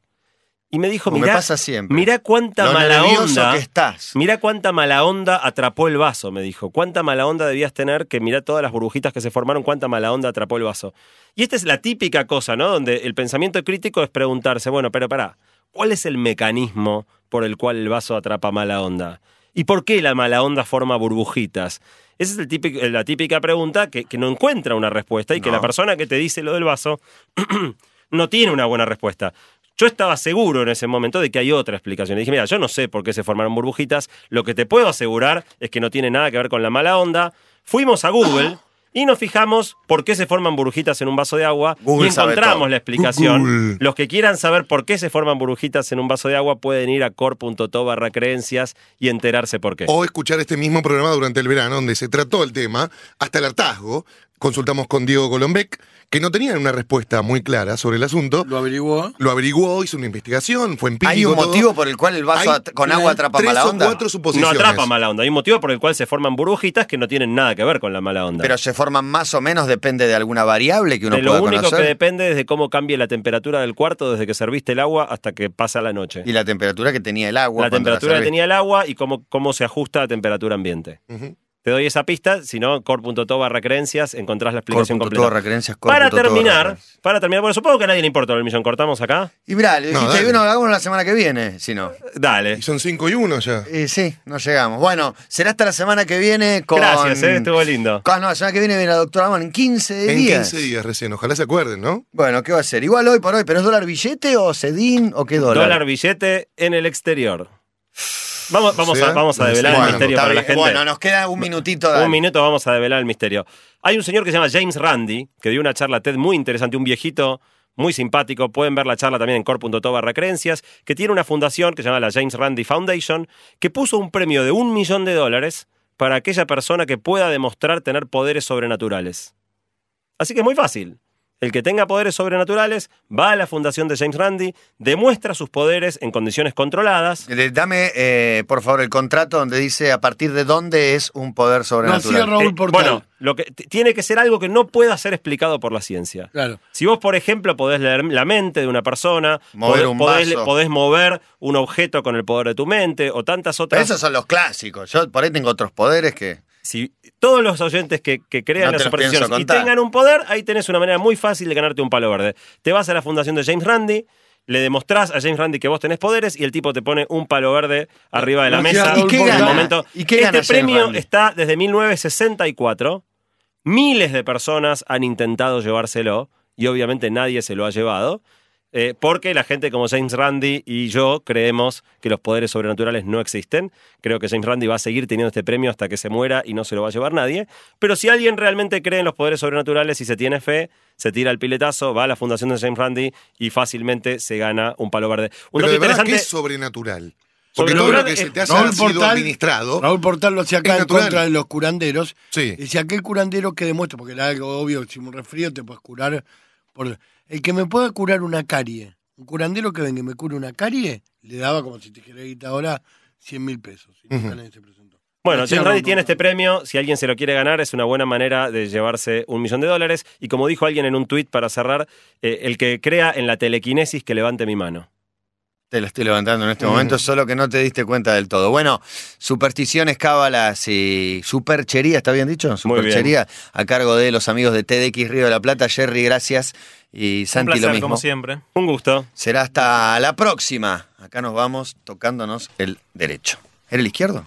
Y me dijo, mirá, pasa siempre. mirá cuánta Lo mala onda. que estás. Mirá cuánta mala onda atrapó el vaso, me dijo. Cuánta mala onda debías tener que mirá todas las burbujitas que se formaron, cuánta mala onda atrapó el vaso. Y esta es la típica cosa, ¿no? Donde el pensamiento crítico es preguntarse, bueno, pero pará, ¿cuál es el mecanismo por el cual el vaso atrapa mala onda? ¿Y por qué la mala onda forma burbujitas? Esa es el típico- la típica pregunta que, que no encuentra una respuesta y que la persona que te dice lo del vaso no tiene una buena respuesta. Yo estaba seguro en ese momento de que hay otra explicación. Y dije, mira, yo no sé por qué se formaron burbujitas. Lo que te puedo asegurar es que no tiene nada que ver con la mala onda. Fuimos a Google y nos fijamos por qué se forman burbujitas en un vaso de agua Google y encontramos la explicación. Google. Los que quieran saber por qué se forman burbujitas en un vaso de agua pueden ir a core.to barra creencias y enterarse por qué. O escuchar este mismo programa durante el verano, donde se trató el tema hasta el hartazgo. Consultamos con Diego Golombek, que no tenía una respuesta muy clara sobre el asunto. Lo averiguó. Lo averiguó, hizo una investigación, fue empírico. ¿Hay un todo. motivo por el cual el vaso Hay con agua atrapa tres mala o onda? cuatro no suposiciones. atrapa mala onda. Hay un motivo por el cual se forman burbujitas que no tienen nada que ver con la mala onda. Pero se forman más o menos, depende de alguna variable que uno de lo pueda único conocer. que depende es de cómo cambie la temperatura del cuarto desde que serviste el agua hasta que pasa la noche. Y la temperatura que tenía el agua. la temperatura que tenía el agua y cómo, cómo se ajusta a temperatura ambiente. Te doy esa pista, si no, core.to barra creencias, encontrás la explicación Core punto completa. referencias, core para terminar, para terminar, bueno, supongo que a nadie le importa el millón, cortamos acá. Y mirá, le No, dijiste, dale. bueno, hagamos la semana que viene, si no. Dale. Y son 5 y 1 ya. Y sí, no llegamos. Bueno, será hasta la semana que viene con... Gracias, eh, estuvo lindo. Con- no, la semana que viene viene la doctora Amon en 15 En días. 15 días recién, ojalá se acuerden, ¿no? Bueno, ¿qué va a ser? Igual hoy por hoy, pero ¿es dólar billete o sedín o qué dólar? Dólar billete en el exterior. Vamos, vamos, a, vamos a develar Bueno, el misterio para la gente. Bueno, nos queda un minutito. dale. Un minuto vamos a develar el misterio. Hay un señor que se llama James Randi, que dio una charla TED muy interesante, un viejito muy simpático. Pueden ver la charla también en core.to barra creencias, que tiene una fundación que se llama la James Randi Foundation, que puso un premio de un millón de dólares para aquella persona que pueda demostrar tener poderes sobrenaturales. Así que es muy fácil. El que tenga poderes sobrenaturales va a la fundación de James Randi, demuestra sus poderes en condiciones controladas. Eh, Dame, eh, por favor, el contrato donde dice a partir de dónde es un poder sobrenatural. Raúl Eh, Portal. bueno, lo que, tiene que ser algo que no pueda ser explicado por la ciencia. Claro. Si vos, por ejemplo, podés leer la mente de una persona, Mover podés, un podés- vaso. podés mover un objeto con el poder de tu mente o tantas Pero otras. esos son los clásicos. Yo por ahí tengo otros poderes que. Si todos los oyentes que, que crean No las supersticiones y tengan un poder, ahí tenés una manera muy fácil de ganarte un palo verde. Te vas a la fundación de James Randi, le demostrás a James Randi que vos tenés poderes y el tipo te pone un palo verde arriba de la mesa. ¿Y qué en el gana? momento. ¿Y qué este gana James premio Randi? está desde 1964. Miles de personas han intentado llevárselo y obviamente nadie se lo ha llevado. Eh, porque la gente como James Randi y yo creemos que los poderes sobrenaturales no existen. Creo que James Randi va a seguir teniendo este premio hasta que se muera y no se lo va a llevar nadie. Pero si alguien realmente cree en los poderes sobrenaturales y se tiene fe, se tira el piletazo, va a la fundación de James Randi y fácilmente se gana un palo verde. Un Pero de verdad, interesante. ¿qué es sobrenatural? Porque todo lo que se es- te Raúl sido Portal- administrado. Raúl Portal lo hacía acá en contra de los curanderos. Sí. Y si aquel curandero que demuestra, porque era algo obvio, si un resfrío te puedes curar. Por... El que me pueda curar una carie, un curandero que venga y me cure una carie, le daba como si te dijera ahora 100 mil pesos. Y nunca Ujú. nadie se presentó. Bueno, Randi Raúl tiene este premio. Si alguien se lo quiere ganar, es una buena manera de llevarse un millón de dólares. Y como dijo alguien en un tuit para cerrar, eh, el que crea en la telequinesis que levante mi mano. Te lo estoy levantando en este momento, solo que no te diste cuenta del todo. Bueno, supersticiones, cábalas y superchería, ¿está bien dicho? Superchería, a cargo de los amigos de TDX Río de la Plata. Jerry, gracias. Y Un Santi, placer, lo mismo. como siempre. Un gusto. Será hasta la próxima. Acá nos vamos tocándonos el derecho. ¿Era el izquierdo?